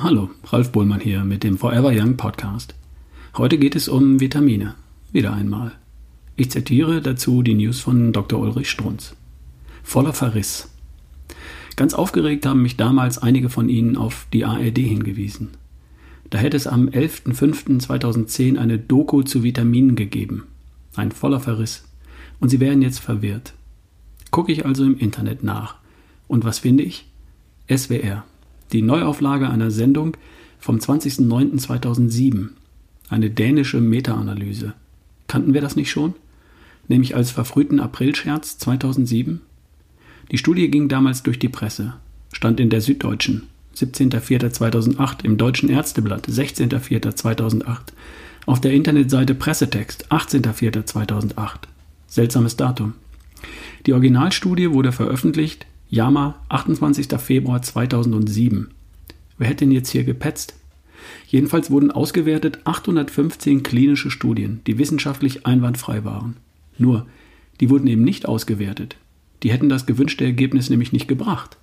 Ralf Bohlmann hier mit dem Forever Young Podcast. Heute geht es um Vitamine. Wieder einmal. Ich zitiere dazu die News von Dr. Ulrich Strunz. Voller Verriss. Ganz aufgeregt haben mich damals einige von Ihnen auf die ARD hingewiesen. Da hätte es am 11.05.2010 eine Doku zu Vitaminen gegeben. Ein voller Verriss. Und Sie wären jetzt verwirrt. Gucke ich also im Internet nach. Und was finde ich? SWR. Die Neuauflage einer Sendung vom 20.09.2007. Eine dänische Meta-Analyse. Kannten wir das nicht schon? Nämlich als verfrühten Aprilscherz 2007? Die Studie ging damals durch die Presse, stand in der Süddeutschen, 17.04.2008, im Deutschen Ärzteblatt, 16.04.2008, auf der Internetseite Pressetext, 18.04.2008. Seltsames Datum. Die Originalstudie wurde veröffentlicht, JAMA, 28. Februar 2007. Wer hätte denn jetzt hier gepetzt? Jedenfalls wurden ausgewertet 815 klinische Studien, die wissenschaftlich einwandfrei waren. Nur, die wurden eben nicht ausgewertet. Die hätten das gewünschte Ergebnis nämlich nicht gebracht.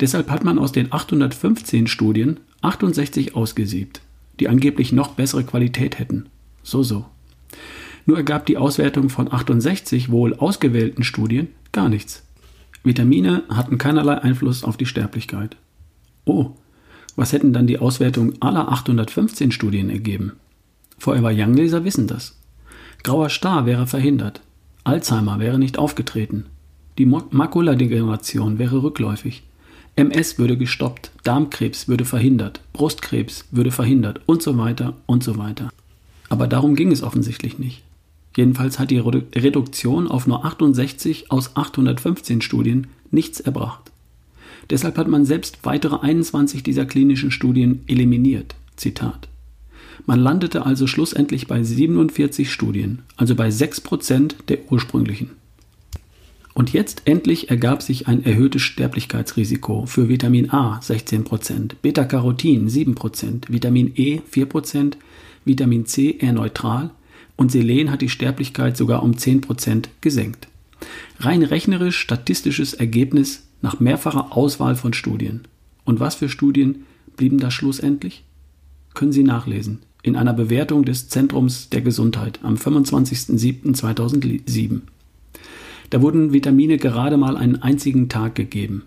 Deshalb hat man aus den 815 Studien 68 ausgesiebt, die angeblich noch bessere Qualität hätten. So, so. Nur ergab die Auswertung von 68 wohl ausgewählten Studien gar nichts. Vitamine hatten keinerlei Einfluss auf die Sterblichkeit. Oh, was hätten dann die Auswertungen aller 815 Studien ergeben? Forever Young-Leser wissen das. Grauer Star wäre verhindert. Alzheimer wäre nicht aufgetreten. Die Makuladegeneration wäre rückläufig. MS würde gestoppt, Darmkrebs würde verhindert, Brustkrebs würde verhindert und so weiter und so weiter. Aber darum ging es offensichtlich nicht. Jedenfalls hat die Reduktion auf nur 68 aus 815 Studien nichts erbracht. Deshalb hat man selbst weitere 21 dieser klinischen Studien eliminiert. Zitat. Man landete also schlussendlich bei 47 Studien, also bei 6% der ursprünglichen. Und jetzt endlich ergab sich ein erhöhtes Sterblichkeitsrisiko für Vitamin A 16%, Beta-Carotin 7%, Vitamin E 4%, Vitamin C eher neutral und Selen hat die Sterblichkeit sogar um 10% gesenkt. Rein rechnerisch statistisches Ergebnis nach mehrfacher Auswahl von Studien. Und was für Studien blieben da schlussendlich? Können Sie nachlesen in einer Bewertung des Zentrums der Gesundheit am 25.07.2007. Da wurden Vitamine gerade mal einen einzigen Tag gegeben.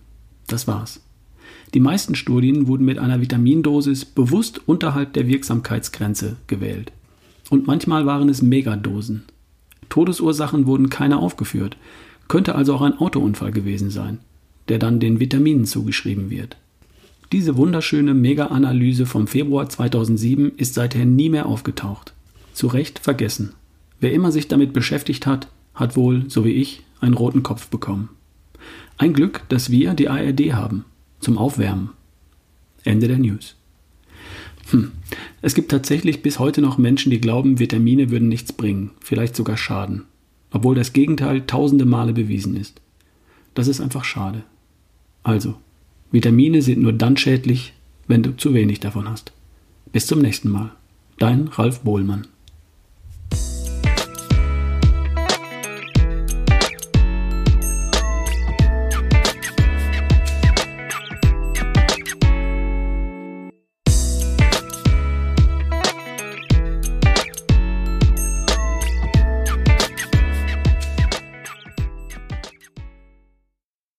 Das war's. Die meisten Studien wurden mit einer Vitamindosis bewusst unterhalb der Wirksamkeitsgrenze gewählt und manchmal waren es Megadosen. Todesursachen wurden keine aufgeführt, könnte also auch ein Autounfall gewesen sein, der dann den Vitaminen zugeschrieben wird. Diese wunderschöne Mega-Analyse vom Februar 2007 ist seither nie mehr aufgetaucht. Zu Recht vergessen. Wer immer sich damit beschäftigt hat, hat wohl, so wie ich, einen roten Kopf bekommen. Ein Glück, dass wir die ARD haben. Zum Aufwärmen. Ende der News. Hm. Es gibt tatsächlich bis heute noch Menschen, die glauben, Vitamine würden nichts bringen, vielleicht sogar schaden, obwohl das Gegenteil tausende Male bewiesen ist. Das ist einfach schade. Also, Vitamine sind nur dann schädlich, wenn du zu wenig davon hast. Bis zum nächsten Mal. Dein Ralf Bohlmann.